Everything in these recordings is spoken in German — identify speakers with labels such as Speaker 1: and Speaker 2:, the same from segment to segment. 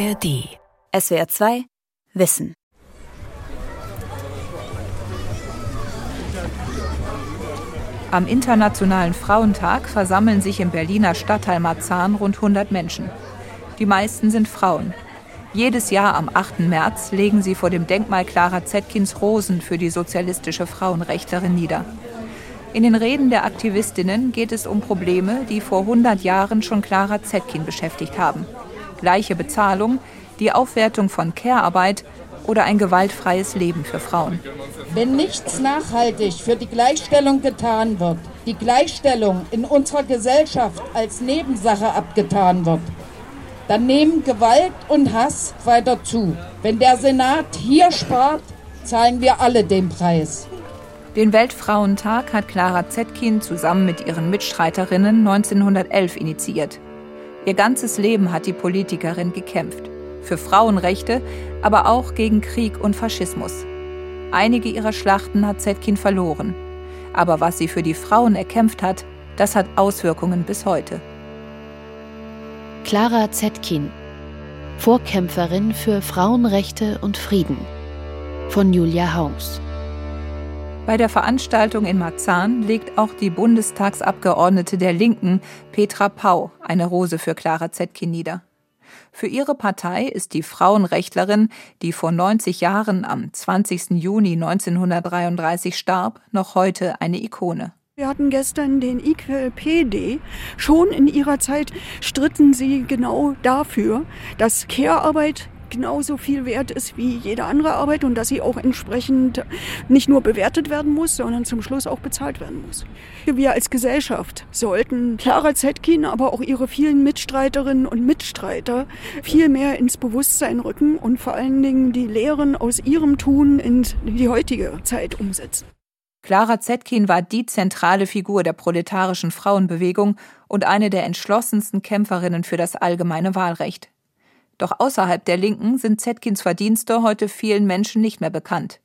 Speaker 1: ARD. SWR 2 Wissen.
Speaker 2: Am Internationalen Frauentag versammeln sich im Berliner Stadtteil Marzahn rund 100 Menschen. Die meisten sind Frauen. Jedes Jahr am 8. März legen sie vor dem Denkmal Clara Zetkins Rosen für die sozialistische Frauenrechtlerin nieder. In den Reden der Aktivistinnen geht es um Probleme, die vor 100 Jahren schon Clara Zetkin beschäftigt haben. Gleiche Bezahlung, die Aufwertung von Care-Arbeit oder ein gewaltfreies Leben für Frauen.
Speaker 3: Wenn nichts nachhaltig für die Gleichstellung getan wird, die Gleichstellung in unserer Gesellschaft als Nebensache abgetan wird, dann nehmen Gewalt und Hass weiter zu. Wenn der Senat hier spart, zahlen wir alle den Preis.
Speaker 2: Den Weltfrauentag hat Clara Zetkin zusammen mit ihren Mitstreiterinnen 1911 initiiert. Ihr ganzes Leben hat die Politikerin gekämpft. Für Frauenrechte, aber auch gegen Krieg und Faschismus. Einige ihrer Schlachten hat Zetkin verloren. Aber was sie für die Frauen erkämpft hat, das hat Auswirkungen bis heute.
Speaker 1: Clara Zetkin, Vorkämpferin für Frauenrechte und Frieden von Julia Haus.
Speaker 2: Bei der Veranstaltung in Marzahn legt auch die Bundestagsabgeordnete der Linken, Petra Pau, eine Rose für Clara Zetkin nieder. Für ihre Partei ist die Frauenrechtlerin, die vor 90 Jahren am 20. Juni 1933 starb, noch heute eine Ikone.
Speaker 4: Wir hatten gestern den Equal PD. Schon in ihrer Zeit stritten sie genau dafür, dass Care-Arbeit genauso viel wert ist wie jede andere Arbeit und dass sie auch entsprechend nicht nur bewertet werden muss, sondern zum Schluss auch bezahlt werden muss. Wir als Gesellschaft sollten Clara Zetkin, aber auch ihre vielen Mitstreiterinnen und Mitstreiter viel mehr ins Bewusstsein rücken und vor allen Dingen die Lehren aus ihrem Tun in die heutige Zeit umsetzen.
Speaker 2: Clara Zetkin war die zentrale Figur der proletarischen Frauenbewegung und eine der entschlossensten Kämpferinnen für das allgemeine Wahlrecht. Doch außerhalb der Linken sind Zetkins Verdienste heute vielen Menschen nicht mehr bekannt.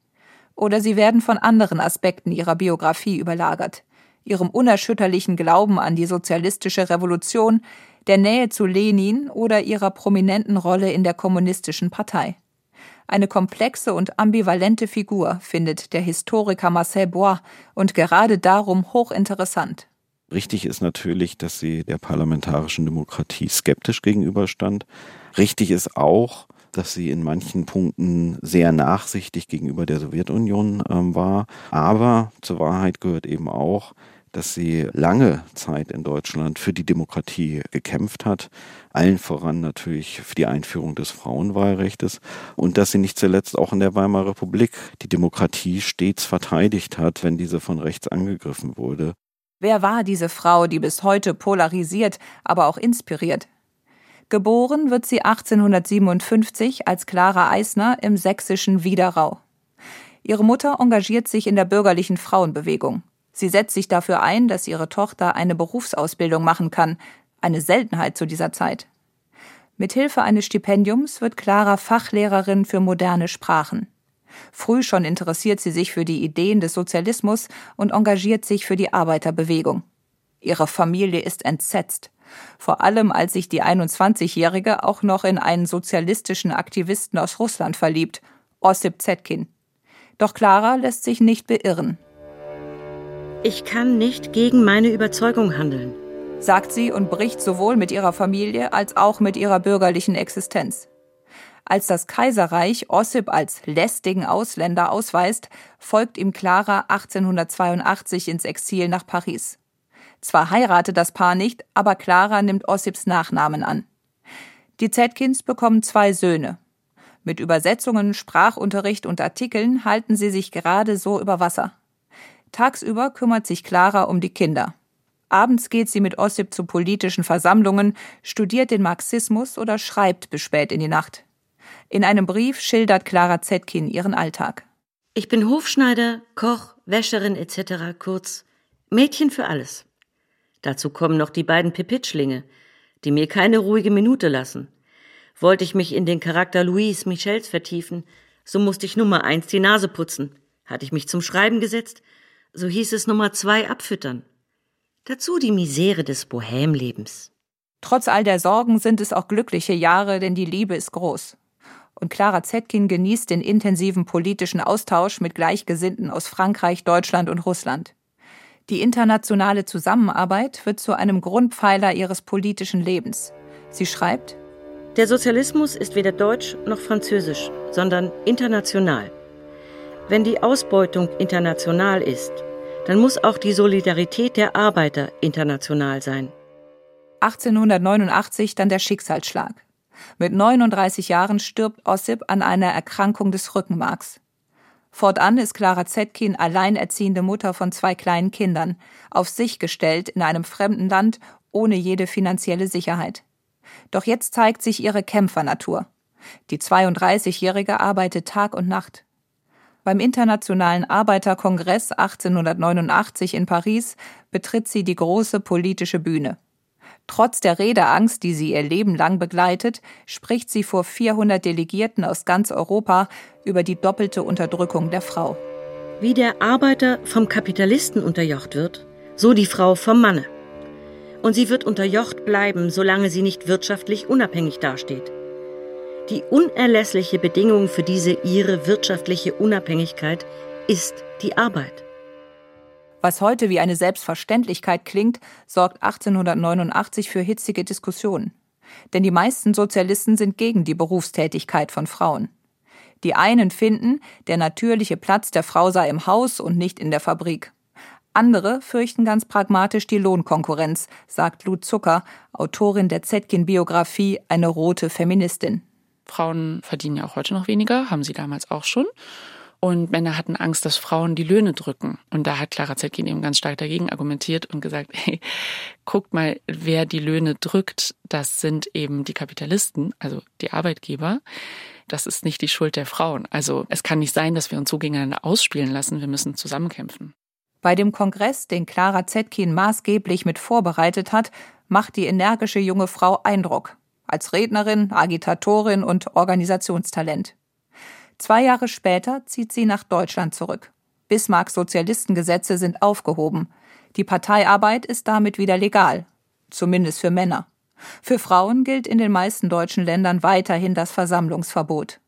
Speaker 2: Oder sie werden von anderen Aspekten ihrer Biografie überlagert. Ihrem unerschütterlichen Glauben an die sozialistische Revolution, der Nähe zu Lenin oder ihrer prominenten Rolle in der kommunistischen Partei. Eine komplexe und ambivalente Figur findet der Historiker Marcel Bois und gerade darum hochinteressant.
Speaker 5: Richtig ist natürlich, dass sie der parlamentarischen Demokratie skeptisch gegenüberstand. Richtig ist auch, dass sie in manchen Punkten sehr nachsichtig gegenüber der Sowjetunion ähm, war. Aber zur Wahrheit gehört eben auch, dass sie lange Zeit in Deutschland für die Demokratie gekämpft hat, allen voran natürlich für die Einführung des Frauenwahlrechtes und dass sie nicht zuletzt auch in der Weimarer Republik die Demokratie stets verteidigt hat, wenn diese von rechts angegriffen wurde.
Speaker 2: Wer war diese Frau, die bis heute polarisiert, aber auch inspiriert? Geboren wird sie 1857 als Clara Eisner im sächsischen Widerau. Ihre Mutter engagiert sich in der bürgerlichen Frauenbewegung. Sie setzt sich dafür ein, dass ihre Tochter eine Berufsausbildung machen kann, eine Seltenheit zu dieser Zeit. Mithilfe eines Stipendiums wird Clara Fachlehrerin für moderne Sprachen. Früh schon interessiert sie sich für die Ideen des Sozialismus und engagiert sich für die Arbeiterbewegung. Ihre Familie ist entsetzt vor allem als sich die 21-Jährige auch noch in einen sozialistischen Aktivisten aus Russland verliebt, Ossip Zetkin. Doch Clara lässt sich nicht beirren.
Speaker 6: Ich kann nicht gegen meine Überzeugung handeln,
Speaker 2: sagt sie und bricht sowohl mit ihrer Familie als auch mit ihrer bürgerlichen Existenz. Als das Kaiserreich Ossip als lästigen Ausländer ausweist, folgt ihm Clara 1882 ins Exil nach Paris. Zwar heiratet das Paar nicht, aber Clara nimmt Ossips Nachnamen an. Die Zetkins bekommen zwei Söhne. Mit Übersetzungen, Sprachunterricht und Artikeln halten sie sich gerade so über Wasser. Tagsüber kümmert sich Clara um die Kinder. Abends geht sie mit Ossip zu politischen Versammlungen, studiert den Marxismus oder schreibt bis spät in die Nacht. In einem Brief schildert Clara Zetkin ihren Alltag.
Speaker 6: Ich bin Hofschneider, Koch, Wäscherin etc., kurz Mädchen für alles. Dazu kommen noch die beiden Pipitschlinge, die mir keine ruhige Minute lassen. Wollte ich mich in den Charakter Louise Michels vertiefen, so musste ich Nummer eins die Nase putzen. Hatte ich mich zum Schreiben gesetzt, so hieß es Nummer zwei abfüttern. Dazu die Misere des Bohämlebens.
Speaker 2: Trotz all der Sorgen sind es auch glückliche Jahre, denn die Liebe ist groß. Und Clara Zetkin genießt den intensiven politischen Austausch mit Gleichgesinnten aus Frankreich, Deutschland und Russland. Die internationale Zusammenarbeit wird zu einem Grundpfeiler ihres politischen Lebens. Sie schreibt,
Speaker 6: Der Sozialismus ist weder deutsch noch französisch, sondern international. Wenn die Ausbeutung international ist, dann muss auch die Solidarität der Arbeiter international sein.
Speaker 2: 1889 dann der Schicksalsschlag. Mit 39 Jahren stirbt Ossip an einer Erkrankung des Rückenmarks. Fortan ist Clara Zetkin alleinerziehende Mutter von zwei kleinen Kindern, auf sich gestellt in einem fremden Land ohne jede finanzielle Sicherheit. Doch jetzt zeigt sich ihre Kämpfernatur. Die 32-Jährige arbeitet Tag und Nacht. Beim Internationalen Arbeiterkongress 1889 in Paris betritt sie die große politische Bühne. Trotz der Redeangst, die sie ihr Leben lang begleitet, spricht sie vor 400 Delegierten aus ganz Europa über die doppelte Unterdrückung der Frau.
Speaker 6: Wie der Arbeiter vom Kapitalisten unterjocht wird, so die Frau vom Manne. Und sie wird unterjocht bleiben, solange sie nicht wirtschaftlich unabhängig dasteht. Die unerlässliche Bedingung für diese ihre wirtschaftliche Unabhängigkeit ist die Arbeit.
Speaker 2: Was heute wie eine Selbstverständlichkeit klingt, sorgt 1889 für hitzige Diskussionen. Denn die meisten Sozialisten sind gegen die Berufstätigkeit von Frauen. Die einen finden, der natürliche Platz der Frau sei im Haus und nicht in der Fabrik. Andere fürchten ganz pragmatisch die Lohnkonkurrenz, sagt Lud Zucker, Autorin der Zetkin-Biografie Eine rote Feministin.
Speaker 7: Frauen verdienen ja auch heute noch weniger, haben sie damals auch schon. Und Männer hatten Angst, dass Frauen die Löhne drücken. Und da hat Clara Zetkin eben ganz stark dagegen argumentiert und gesagt, hey, guckt mal, wer die Löhne drückt, das sind eben die Kapitalisten, also die Arbeitgeber. Das ist nicht die Schuld der Frauen. Also es kann nicht sein, dass wir uns so gegeneinander ausspielen lassen. Wir müssen zusammenkämpfen.
Speaker 2: Bei dem Kongress, den Clara Zetkin maßgeblich mit vorbereitet hat, macht die energische junge Frau Eindruck. Als Rednerin, Agitatorin und Organisationstalent. Zwei Jahre später zieht sie nach Deutschland zurück. Bismarcks Sozialistengesetze sind aufgehoben. Die Parteiarbeit ist damit wieder legal. Zumindest für Männer. Für Frauen gilt in den meisten deutschen Ländern weiterhin das Versammlungsverbot.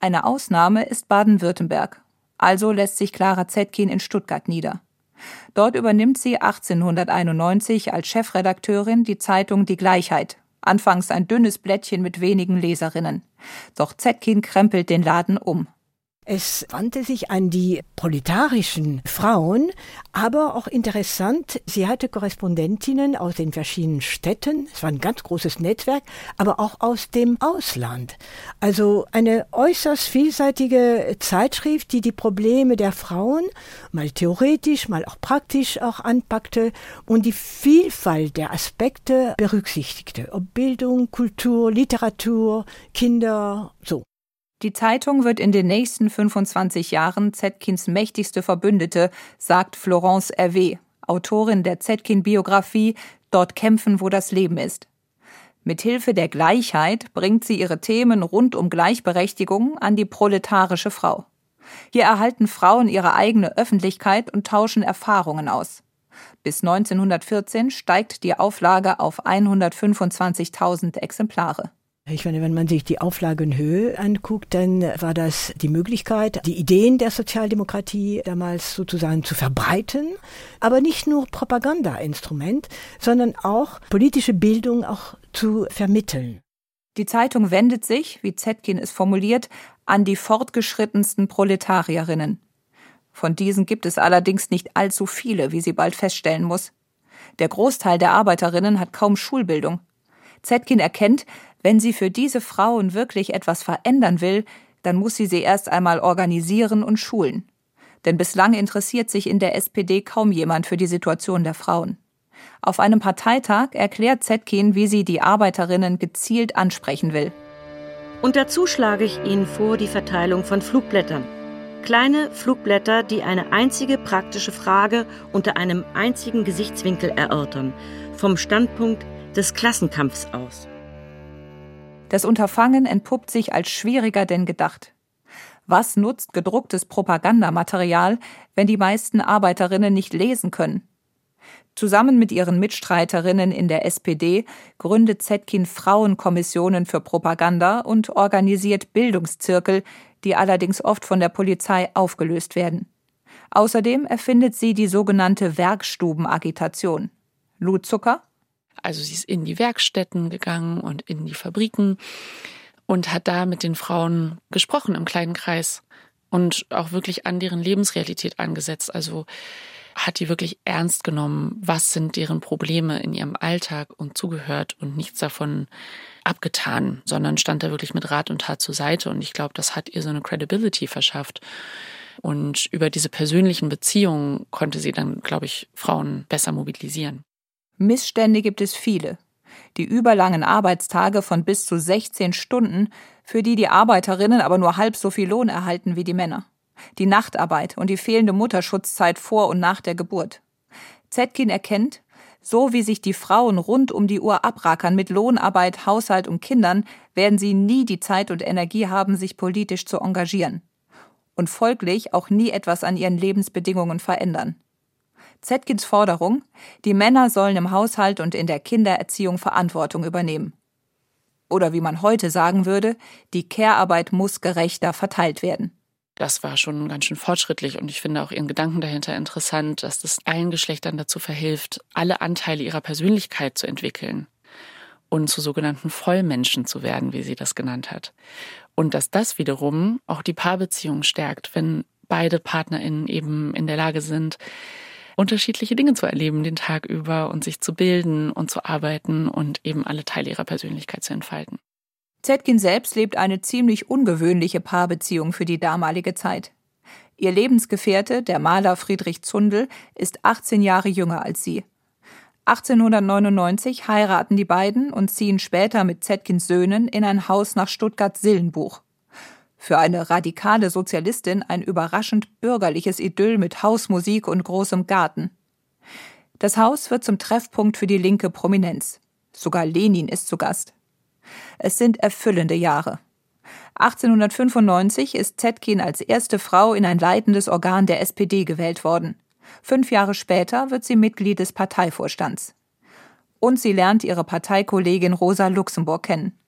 Speaker 2: Eine Ausnahme ist Baden-Württemberg. Also lässt sich Clara Zetkin in Stuttgart nieder. Dort übernimmt sie 1891 als Chefredakteurin die Zeitung Die Gleichheit Anfangs ein dünnes Blättchen mit wenigen Leserinnen. Doch Zetkin krempelt den Laden um.
Speaker 8: Es wandte sich an die proletarischen Frauen, aber auch interessant, sie hatte Korrespondentinnen aus den verschiedenen Städten, es war ein ganz großes Netzwerk, aber auch aus dem Ausland. Also eine äußerst vielseitige Zeitschrift, die die Probleme der Frauen mal theoretisch, mal auch praktisch auch anpackte und die Vielfalt der Aspekte berücksichtigte, ob Bildung, Kultur, Literatur, Kinder, so.
Speaker 2: Die Zeitung wird in den nächsten 25 Jahren Zetkins mächtigste Verbündete, sagt Florence Hervé, Autorin der Zetkin-Biografie Dort kämpfen, wo das Leben ist. Mit Hilfe der Gleichheit bringt sie ihre Themen rund um Gleichberechtigung an die proletarische Frau. Hier erhalten Frauen ihre eigene Öffentlichkeit und tauschen Erfahrungen aus. Bis 1914 steigt die Auflage auf 125.000 Exemplare.
Speaker 8: Ich meine, wenn man sich die Auflagenhöhe anguckt, dann war das die Möglichkeit, die Ideen der Sozialdemokratie damals sozusagen zu verbreiten, aber nicht nur Propagandainstrument, sondern auch politische Bildung auch zu vermitteln.
Speaker 2: Die Zeitung wendet sich, wie Zetkin es formuliert, an die fortgeschrittensten Proletarierinnen. Von diesen gibt es allerdings nicht allzu viele, wie sie bald feststellen muss. Der Großteil der Arbeiterinnen hat kaum Schulbildung. Zetkin erkennt, wenn sie für diese Frauen wirklich etwas verändern will, dann muss sie sie erst einmal organisieren und schulen. Denn bislang interessiert sich in der SPD kaum jemand für die Situation der Frauen. Auf einem Parteitag erklärt Zetkin, wie sie die Arbeiterinnen gezielt ansprechen will.
Speaker 6: Und dazu schlage ich Ihnen vor die Verteilung von Flugblättern. Kleine Flugblätter, die eine einzige praktische Frage unter einem einzigen Gesichtswinkel erörtern, vom Standpunkt des Klassenkampfs aus.
Speaker 2: Das Unterfangen entpuppt sich als schwieriger denn gedacht. Was nutzt gedrucktes Propagandamaterial, wenn die meisten Arbeiterinnen nicht lesen können? Zusammen mit ihren Mitstreiterinnen in der SPD gründet Zetkin Frauenkommissionen für Propaganda und organisiert Bildungszirkel, die allerdings oft von der Polizei aufgelöst werden. Außerdem erfindet sie die sogenannte Werkstubenagitation. Lou Zucker?
Speaker 7: Also sie ist in die Werkstätten gegangen und in die Fabriken und hat da mit den Frauen gesprochen im kleinen Kreis und auch wirklich an deren Lebensrealität angesetzt. Also hat die wirklich ernst genommen, was sind deren Probleme in ihrem Alltag und zugehört und nichts davon abgetan, sondern stand da wirklich mit Rat und Tat zur Seite. Und ich glaube, das hat ihr so eine Credibility verschafft. Und über diese persönlichen Beziehungen konnte sie dann, glaube ich, Frauen besser mobilisieren.
Speaker 2: Missstände gibt es viele. Die überlangen Arbeitstage von bis zu 16 Stunden, für die die Arbeiterinnen aber nur halb so viel Lohn erhalten wie die Männer die Nachtarbeit und die fehlende Mutterschutzzeit vor und nach der Geburt. Zetkin erkennt, so wie sich die Frauen rund um die Uhr abrackern mit Lohnarbeit, Haushalt und Kindern, werden sie nie die Zeit und Energie haben, sich politisch zu engagieren. Und folglich auch nie etwas an ihren Lebensbedingungen verändern. Zetkins Forderung, die Männer sollen im Haushalt und in der Kindererziehung Verantwortung übernehmen. Oder wie man heute sagen würde, die Care-Arbeit muss gerechter verteilt werden
Speaker 7: das war schon ganz schön fortschrittlich und ich finde auch ihren Gedanken dahinter interessant, dass das allen Geschlechtern dazu verhilft, alle Anteile ihrer Persönlichkeit zu entwickeln und zu sogenannten Vollmenschen zu werden, wie sie das genannt hat. Und dass das wiederum auch die Paarbeziehung stärkt, wenn beide PartnerInnen eben in der Lage sind, unterschiedliche Dinge zu erleben den Tag über und sich zu bilden und zu arbeiten und eben alle Teile ihrer Persönlichkeit zu entfalten.
Speaker 2: Zetkin selbst lebt eine ziemlich ungewöhnliche Paarbeziehung für die damalige Zeit. Ihr Lebensgefährte, der Maler Friedrich Zundel, ist 18 Jahre jünger als sie. 1899 heiraten die beiden und ziehen später mit Zetkins Söhnen in ein Haus nach Stuttgart-Sillenbuch. Für eine radikale Sozialistin ein überraschend bürgerliches Idyll mit Hausmusik und großem Garten. Das Haus wird zum Treffpunkt für die linke Prominenz. Sogar Lenin ist zu Gast. Es sind erfüllende Jahre. 1895 ist Zetkin als erste Frau in ein leitendes Organ der SPD gewählt worden. Fünf Jahre später wird sie Mitglied des Parteivorstands. Und sie lernt ihre Parteikollegin Rosa Luxemburg kennen.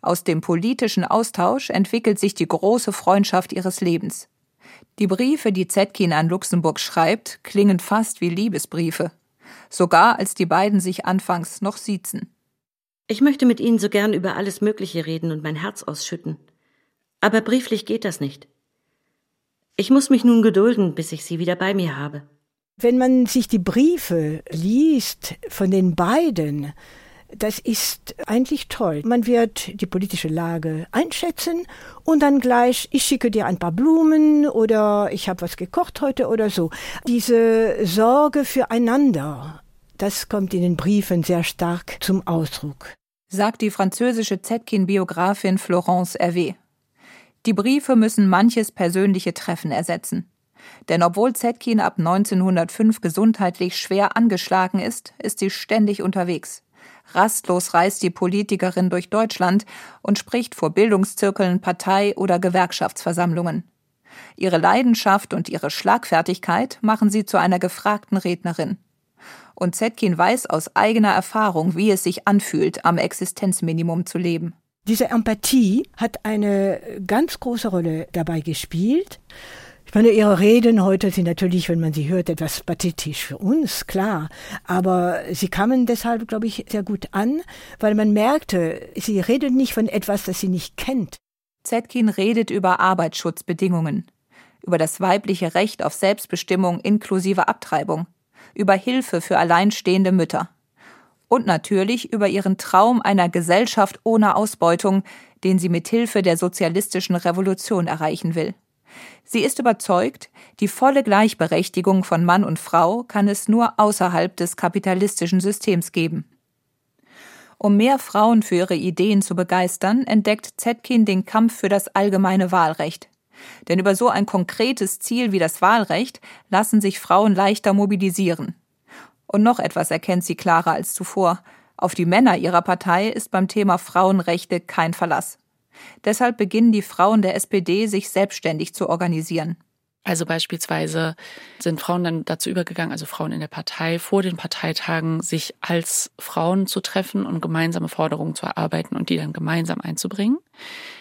Speaker 2: Aus dem politischen Austausch entwickelt sich die große Freundschaft ihres Lebens. Die Briefe, die Zetkin an Luxemburg schreibt, klingen fast wie Liebesbriefe. Sogar als die beiden sich anfangs noch siezen.
Speaker 6: Ich möchte mit Ihnen so gern über alles Mögliche reden und mein Herz ausschütten. Aber brieflich geht das nicht. Ich muss mich nun gedulden, bis ich Sie wieder bei mir habe.
Speaker 8: Wenn man sich die Briefe liest von den beiden, das ist eigentlich toll. Man wird die politische Lage einschätzen und dann gleich, ich schicke dir ein paar Blumen oder ich habe was gekocht heute oder so. Diese Sorge füreinander, das kommt in den Briefen sehr stark zum Ausdruck
Speaker 2: sagt die französische Zetkin-Biografin Florence Hervé. Die Briefe müssen manches persönliche Treffen ersetzen. Denn obwohl Zetkin ab 1905 gesundheitlich schwer angeschlagen ist, ist sie ständig unterwegs. Rastlos reist die Politikerin durch Deutschland und spricht vor Bildungszirkeln, Partei- oder Gewerkschaftsversammlungen. Ihre Leidenschaft und ihre Schlagfertigkeit machen sie zu einer gefragten Rednerin und Zetkin weiß aus eigener Erfahrung, wie es sich anfühlt, am Existenzminimum zu leben.
Speaker 8: Diese Empathie hat eine ganz große Rolle dabei gespielt. Ich meine, ihre Reden heute sind natürlich, wenn man sie hört, etwas pathetisch für uns, klar. Aber sie kamen deshalb, glaube ich, sehr gut an, weil man merkte, sie redet nicht von etwas, das sie nicht kennt.
Speaker 2: Zetkin redet über Arbeitsschutzbedingungen, über das weibliche Recht auf Selbstbestimmung inklusive Abtreibung, über Hilfe für alleinstehende Mütter. Und natürlich über ihren Traum einer Gesellschaft ohne Ausbeutung, den sie mit Hilfe der sozialistischen Revolution erreichen will. Sie ist überzeugt, die volle Gleichberechtigung von Mann und Frau kann es nur außerhalb des kapitalistischen Systems geben. Um mehr Frauen für ihre Ideen zu begeistern, entdeckt Zetkin den Kampf für das allgemeine Wahlrecht. Denn über so ein konkretes Ziel wie das Wahlrecht lassen sich Frauen leichter mobilisieren. Und noch etwas erkennt sie klarer als zuvor. Auf die Männer ihrer Partei ist beim Thema Frauenrechte kein Verlass. Deshalb beginnen die Frauen der SPD sich selbstständig zu organisieren.
Speaker 7: Also beispielsweise sind Frauen dann dazu übergegangen, also Frauen in der Partei, vor den Parteitagen sich als Frauen zu treffen und gemeinsame Forderungen zu erarbeiten und die dann gemeinsam einzubringen,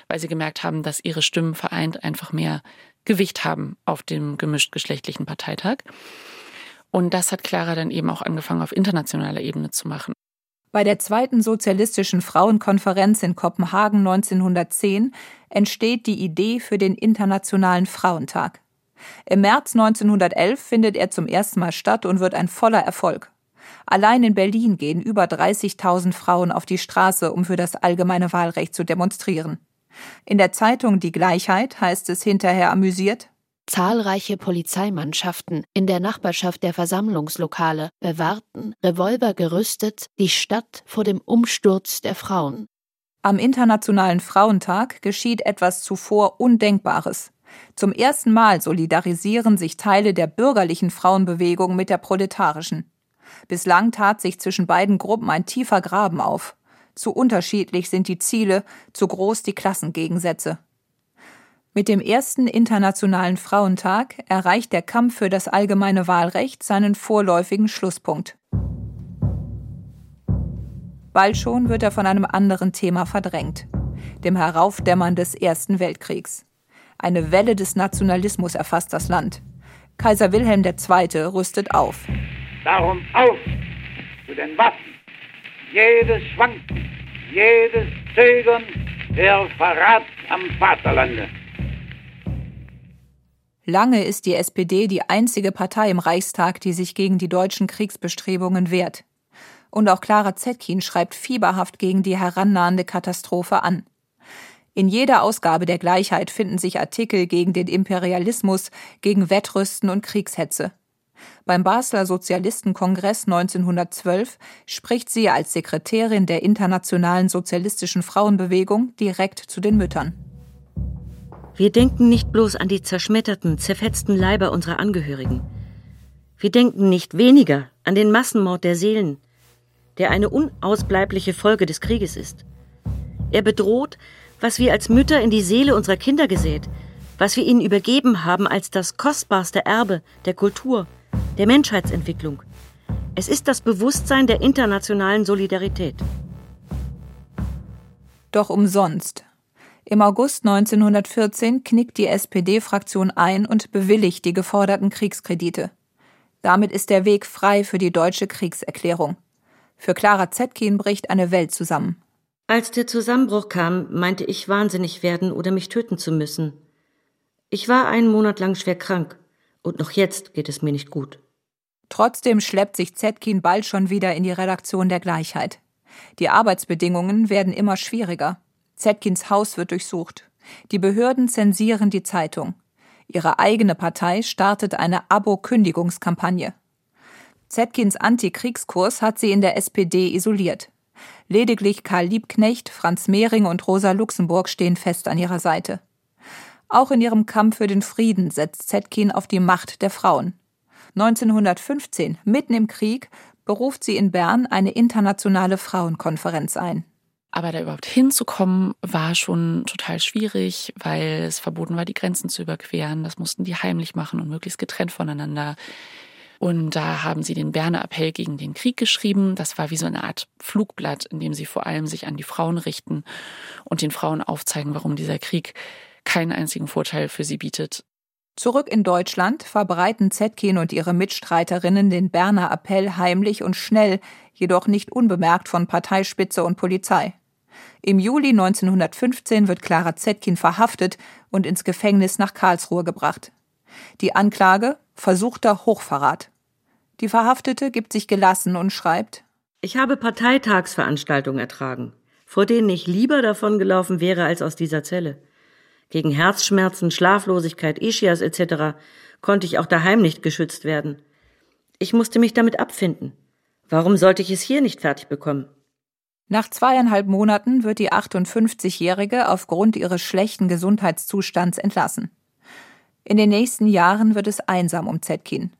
Speaker 7: weil sie gemerkt haben, dass ihre Stimmen vereint einfach mehr Gewicht haben auf dem gemischt geschlechtlichen Parteitag. Und das hat Clara dann eben auch angefangen, auf internationaler Ebene zu machen.
Speaker 2: Bei der zweiten sozialistischen Frauenkonferenz in Kopenhagen 1910 entsteht die Idee für den Internationalen Frauentag. Im März 1911 findet er zum ersten Mal statt und wird ein voller Erfolg. Allein in Berlin gehen über 30.000 Frauen auf die Straße, um für das allgemeine Wahlrecht zu demonstrieren. In der Zeitung Die Gleichheit heißt es hinterher amüsiert,
Speaker 1: Zahlreiche Polizeimannschaften in der Nachbarschaft der Versammlungslokale bewahrten, Revolver gerüstet, die Stadt vor dem Umsturz der Frauen.
Speaker 2: Am Internationalen Frauentag geschieht etwas zuvor Undenkbares. Zum ersten Mal solidarisieren sich Teile der bürgerlichen Frauenbewegung mit der proletarischen. Bislang tat sich zwischen beiden Gruppen ein tiefer Graben auf. Zu unterschiedlich sind die Ziele, zu groß die Klassengegensätze. Mit dem ersten Internationalen Frauentag erreicht der Kampf für das allgemeine Wahlrecht seinen vorläufigen Schlusspunkt. Bald schon wird er von einem anderen Thema verdrängt, dem Heraufdämmern des Ersten Weltkriegs. Eine Welle des Nationalismus erfasst das Land. Kaiser Wilhelm II. rüstet auf.
Speaker 9: Darum auf zu den Waffen. Jedes Schwanken, jedes Zögern, der Verrat am Vaterlande.
Speaker 2: Lange ist die SPD die einzige Partei im Reichstag, die sich gegen die deutschen Kriegsbestrebungen wehrt. Und auch Clara Zetkin schreibt fieberhaft gegen die herannahende Katastrophe an. In jeder Ausgabe der Gleichheit finden sich Artikel gegen den Imperialismus, gegen Wettrüsten und Kriegshetze. Beim Basler Sozialistenkongress 1912 spricht sie als Sekretärin der Internationalen Sozialistischen Frauenbewegung direkt zu den Müttern.
Speaker 6: Wir denken nicht bloß an die zerschmetterten, zerfetzten Leiber unserer Angehörigen. Wir denken nicht weniger an den Massenmord der Seelen, der eine unausbleibliche Folge des Krieges ist. Er bedroht was wir als Mütter in die Seele unserer Kinder gesät, was wir ihnen übergeben haben als das kostbarste Erbe der Kultur, der Menschheitsentwicklung. Es ist das Bewusstsein der internationalen Solidarität.
Speaker 2: Doch umsonst. Im August 1914 knickt die SPD-Fraktion ein und bewilligt die geforderten Kriegskredite. Damit ist der Weg frei für die deutsche Kriegserklärung. Für Clara Zetkin bricht eine Welt zusammen.
Speaker 6: Als der Zusammenbruch kam, meinte ich wahnsinnig werden oder mich töten zu müssen. Ich war einen Monat lang schwer krank und noch jetzt geht es mir nicht gut.
Speaker 2: Trotzdem schleppt sich Zetkin bald schon wieder in die Redaktion der Gleichheit. Die Arbeitsbedingungen werden immer schwieriger. Zetkins Haus wird durchsucht. Die Behörden zensieren die Zeitung. Ihre eigene Partei startet eine Abo-Kündigungskampagne. Zetkins Antikriegskurs hat sie in der SPD isoliert. Lediglich Karl Liebknecht, Franz Mehring und Rosa Luxemburg stehen fest an ihrer Seite. Auch in ihrem Kampf für den Frieden setzt Zetkin auf die Macht der Frauen. 1915, mitten im Krieg, beruft sie in Bern eine internationale Frauenkonferenz ein.
Speaker 7: Aber da überhaupt hinzukommen, war schon total schwierig, weil es verboten war, die Grenzen zu überqueren. Das mussten die heimlich machen und möglichst getrennt voneinander. Und da haben sie den Berner Appell gegen den Krieg geschrieben. Das war wie so eine Art Flugblatt, in dem sie vor allem sich an die Frauen richten und den Frauen aufzeigen, warum dieser Krieg keinen einzigen Vorteil für sie bietet.
Speaker 2: Zurück in Deutschland verbreiten Zetkin und ihre Mitstreiterinnen den Berner Appell heimlich und schnell, jedoch nicht unbemerkt von Parteispitze und Polizei. Im Juli 1915 wird Clara Zetkin verhaftet und ins Gefängnis nach Karlsruhe gebracht. Die Anklage versuchter Hochverrat. Die Verhaftete gibt sich gelassen und schreibt
Speaker 6: Ich habe Parteitagsveranstaltungen ertragen, vor denen ich lieber davon gelaufen wäre als aus dieser Zelle. Gegen Herzschmerzen, Schlaflosigkeit, Ischias etc. konnte ich auch daheim nicht geschützt werden. Ich musste mich damit abfinden. Warum sollte ich es hier nicht fertig bekommen?
Speaker 2: Nach zweieinhalb Monaten wird die 58-Jährige aufgrund ihres schlechten Gesundheitszustands entlassen. In den nächsten Jahren wird es einsam um Zetkin.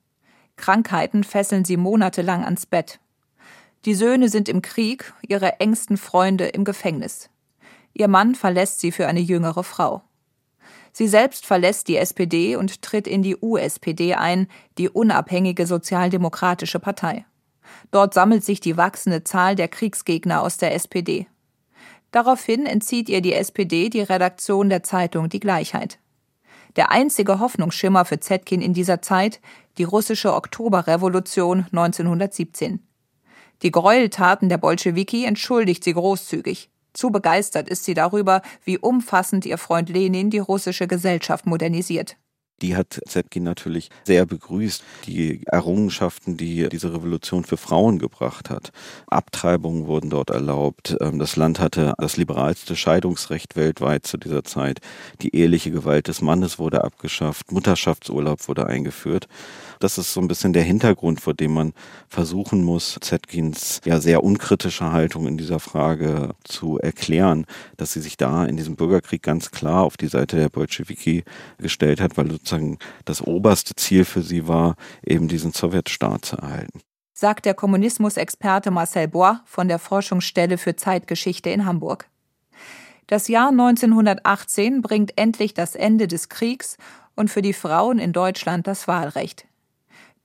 Speaker 2: Krankheiten fesseln sie monatelang ans Bett. Die Söhne sind im Krieg, ihre engsten Freunde im Gefängnis. Ihr Mann verlässt sie für eine jüngere Frau. Sie selbst verlässt die SPD und tritt in die USPD ein, die unabhängige sozialdemokratische Partei. Dort sammelt sich die wachsende Zahl der Kriegsgegner aus der SPD. Daraufhin entzieht ihr die SPD die Redaktion der Zeitung Die Gleichheit. Der einzige Hoffnungsschimmer für Zetkin in dieser Zeit die russische Oktoberrevolution 1917. Die Gräueltaten der Bolschewiki entschuldigt sie großzügig. Zu begeistert ist sie darüber, wie umfassend ihr Freund Lenin die russische Gesellschaft modernisiert.
Speaker 5: Die hat Zetkin natürlich sehr begrüßt. Die Errungenschaften, die diese Revolution für Frauen gebracht hat. Abtreibungen wurden dort erlaubt. Ähm, das Land hatte das liberalste Scheidungsrecht weltweit zu dieser Zeit. Die eheliche Gewalt des Mannes wurde abgeschafft. Mutterschaftsurlaub wurde eingeführt. Das ist so ein bisschen der Hintergrund, vor dem man versuchen muss, Zetkins ja sehr unkritische Haltung in dieser Frage zu erklären, dass sie sich da in diesem Bürgerkrieg ganz klar auf die Seite der Bolschewiki gestellt hat, weil sozusagen das oberste Ziel für sie war, eben diesen Sowjetstaat zu erhalten.
Speaker 2: Sagt der Kommunismusexperte Marcel Bois von der Forschungsstelle für Zeitgeschichte in Hamburg. Das Jahr 1918 bringt endlich das Ende des Kriegs und für die Frauen in Deutschland das Wahlrecht.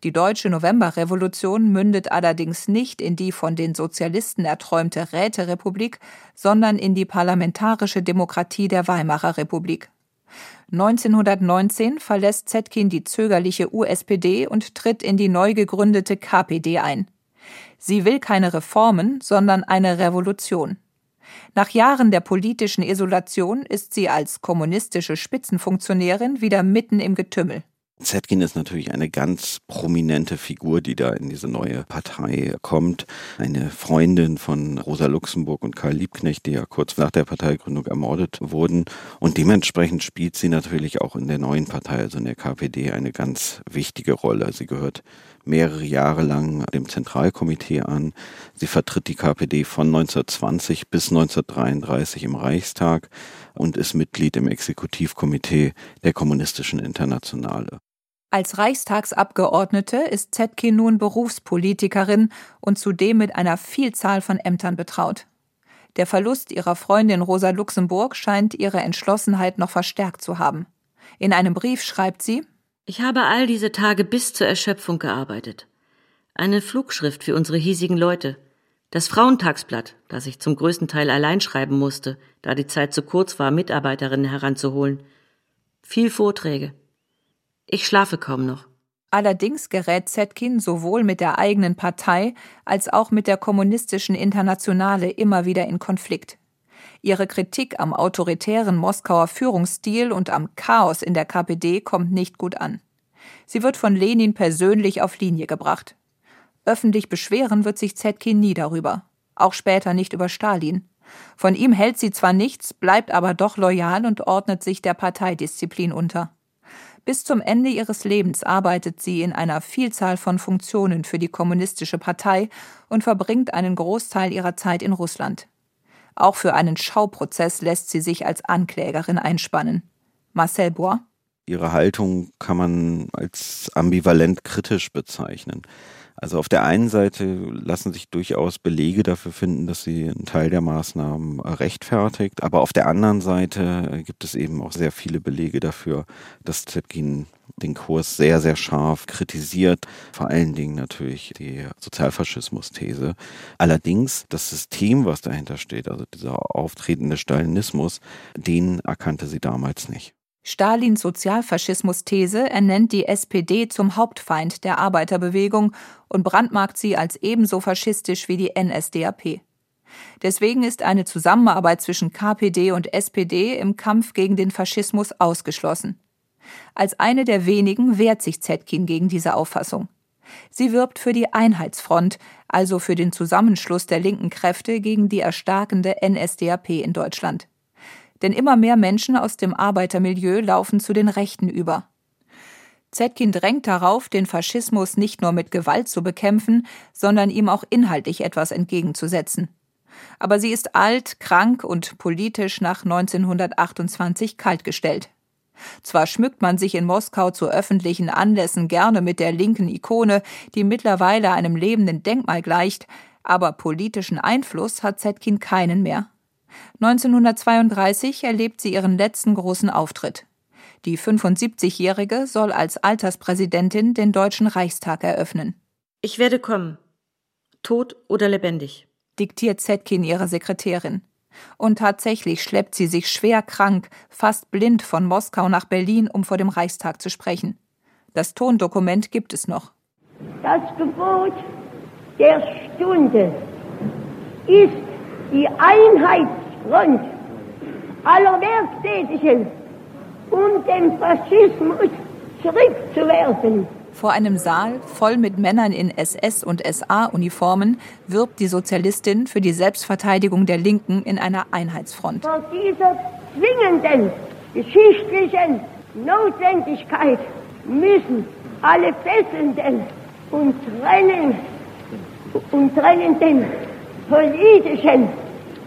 Speaker 2: Die deutsche Novemberrevolution mündet allerdings nicht in die von den Sozialisten erträumte Räterepublik, sondern in die parlamentarische Demokratie der Weimarer Republik. 1919 verlässt Zetkin die zögerliche USPD und tritt in die neu gegründete KPD ein. Sie will keine Reformen, sondern eine Revolution. Nach Jahren der politischen Isolation ist sie als kommunistische Spitzenfunktionärin wieder mitten im Getümmel.
Speaker 5: Zetkin ist natürlich eine ganz prominente Figur, die da in diese neue Partei kommt. Eine Freundin von Rosa Luxemburg und Karl Liebknecht, die ja kurz nach der Parteigründung ermordet wurden. Und dementsprechend spielt sie natürlich auch in der neuen Partei, also in der KPD, eine ganz wichtige Rolle. Sie gehört mehrere Jahre lang dem Zentralkomitee an. Sie vertritt die KPD von 1920 bis 1933 im Reichstag und ist Mitglied im Exekutivkomitee der Kommunistischen Internationale.
Speaker 2: Als Reichstagsabgeordnete ist Zetkin nun Berufspolitikerin und zudem mit einer Vielzahl von Ämtern betraut. Der Verlust ihrer Freundin Rosa Luxemburg scheint ihre Entschlossenheit noch verstärkt zu haben. In einem Brief schreibt sie
Speaker 6: Ich habe all diese Tage bis zur Erschöpfung gearbeitet. Eine Flugschrift für unsere hiesigen Leute. Das Frauentagsblatt, das ich zum größten Teil allein schreiben musste, da die Zeit zu kurz war, Mitarbeiterinnen heranzuholen. Viel Vorträge. Ich schlafe kaum noch.
Speaker 2: Allerdings gerät Zetkin sowohl mit der eigenen Partei als auch mit der kommunistischen Internationale immer wieder in Konflikt. Ihre Kritik am autoritären Moskauer Führungsstil und am Chaos in der KPD kommt nicht gut an. Sie wird von Lenin persönlich auf Linie gebracht. Öffentlich beschweren wird sich Zetkin nie darüber. Auch später nicht über Stalin. Von ihm hält sie zwar nichts, bleibt aber doch loyal und ordnet sich der Parteidisziplin unter. Bis zum Ende ihres Lebens arbeitet sie in einer Vielzahl von Funktionen für die Kommunistische Partei und verbringt einen Großteil ihrer Zeit in Russland. Auch für einen Schauprozess lässt sie sich als Anklägerin einspannen. Marcel Bois
Speaker 5: Ihre Haltung kann man als ambivalent kritisch bezeichnen. Also auf der einen Seite lassen sich durchaus Belege dafür finden, dass sie einen Teil der Maßnahmen rechtfertigt, aber auf der anderen Seite gibt es eben auch sehr viele Belege dafür, dass Zetkin den Kurs sehr, sehr scharf kritisiert, vor allen Dingen natürlich die Sozialfaschismus-These. Allerdings das System, was dahinter steht, also dieser auftretende Stalinismus, den erkannte sie damals nicht.
Speaker 2: Stalins Sozialfaschismus-These ernennt die SPD zum Hauptfeind der Arbeiterbewegung und brandmarkt sie als ebenso faschistisch wie die NSDAP. Deswegen ist eine Zusammenarbeit zwischen KPD und SPD im Kampf gegen den Faschismus ausgeschlossen. Als eine der wenigen wehrt sich Zetkin gegen diese Auffassung. Sie wirbt für die Einheitsfront, also für den Zusammenschluss der linken Kräfte gegen die erstarkende NSDAP in Deutschland denn immer mehr Menschen aus dem Arbeitermilieu laufen zu den Rechten über. Zetkin drängt darauf, den Faschismus nicht nur mit Gewalt zu bekämpfen, sondern ihm auch inhaltlich etwas entgegenzusetzen. Aber sie ist alt, krank und politisch nach 1928 kaltgestellt. Zwar schmückt man sich in Moskau zu öffentlichen Anlässen gerne mit der linken Ikone, die mittlerweile einem lebenden Denkmal gleicht, aber politischen Einfluss hat Zetkin keinen mehr. 1932 erlebt sie ihren letzten großen Auftritt. Die 75-Jährige soll als Alterspräsidentin den Deutschen Reichstag eröffnen.
Speaker 6: Ich werde kommen. Tot oder lebendig.
Speaker 2: Diktiert Zetkin ihrer Sekretärin. Und tatsächlich schleppt sie sich schwer krank, fast blind von Moskau nach Berlin, um vor dem Reichstag zu sprechen. Das Tondokument gibt es noch.
Speaker 10: Das Gebot der Stunde ist die Einheitsfront aller Werktätigen, um den Faschismus zurückzuwerfen.
Speaker 2: Vor einem Saal voll mit Männern in SS- und SA-Uniformen wirbt die Sozialistin für die Selbstverteidigung der Linken in einer Einheitsfront.
Speaker 10: Vor dieser zwingenden geschichtlichen Notwendigkeit müssen alle fesselnden und trennen und trennenden politischen,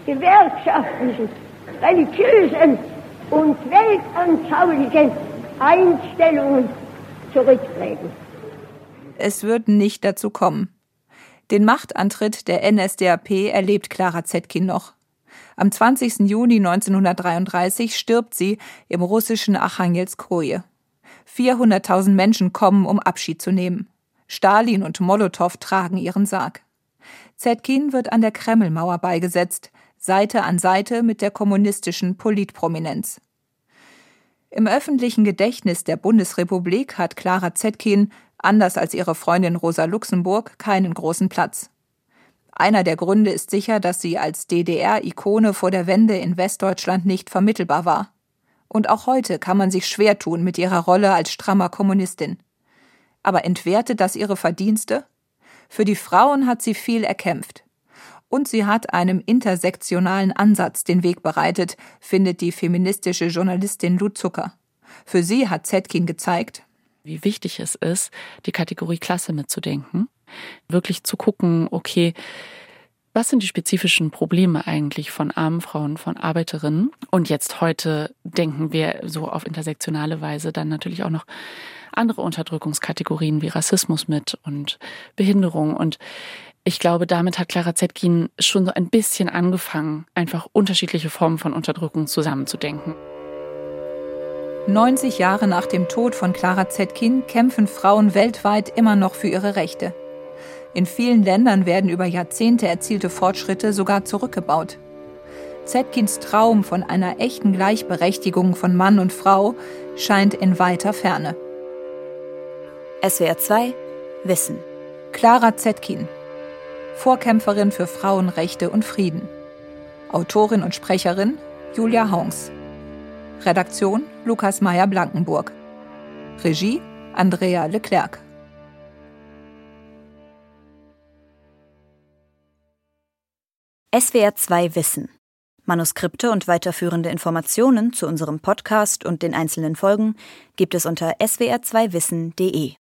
Speaker 10: gewerkschaftlichen, religiösen und weltanschaulichen Einstellungen zurücktreten.
Speaker 2: Es wird nicht dazu kommen. Den Machtantritt der NSDAP erlebt Clara Zetkin noch. Am 20. Juni 1933 stirbt sie im russischen Archangelskoje. 400.000 Menschen kommen, um Abschied zu nehmen. Stalin und Molotow tragen ihren Sarg. Zetkin wird an der Kremlmauer beigesetzt, Seite an Seite mit der kommunistischen Politprominenz. Im öffentlichen Gedächtnis der Bundesrepublik hat Clara Zetkin, anders als ihre Freundin Rosa Luxemburg, keinen großen Platz. Einer der Gründe ist sicher, dass sie als DDR-Ikone vor der Wende in Westdeutschland nicht vermittelbar war. Und auch heute kann man sich schwer tun mit ihrer Rolle als strammer Kommunistin. Aber entwertet das ihre Verdienste? Für die Frauen hat sie viel erkämpft. Und sie hat einem intersektionalen Ansatz den Weg bereitet, findet die feministische Journalistin Lud Zucker. Für sie hat Zetkin gezeigt,
Speaker 7: wie wichtig es ist, die Kategorie Klasse mitzudenken, wirklich zu gucken, okay, was sind die spezifischen Probleme eigentlich von armen Frauen, von Arbeiterinnen? Und jetzt heute denken wir so auf intersektionale Weise dann natürlich auch noch andere Unterdrückungskategorien wie Rassismus mit und Behinderung. Und ich glaube, damit hat Clara Zetkin schon so ein bisschen angefangen, einfach unterschiedliche Formen von Unterdrückung zusammenzudenken.
Speaker 2: 90 Jahre nach dem Tod von Clara Zetkin kämpfen Frauen weltweit immer noch für ihre Rechte. In vielen Ländern werden über Jahrzehnte erzielte Fortschritte sogar zurückgebaut. Zetkins Traum von einer echten Gleichberechtigung von Mann und Frau scheint in weiter Ferne.
Speaker 11: SWR 2 Wissen.
Speaker 2: Clara Zetkin, Vorkämpferin für Frauenrechte und Frieden. Autorin und Sprecherin Julia Haungs. Redaktion Lukas Meyer-Blankenburg. Regie Andrea Leclerc.
Speaker 11: SWR 2 Wissen. Manuskripte und weiterführende Informationen zu unserem Podcast und den einzelnen Folgen gibt es unter swr2wissen.de.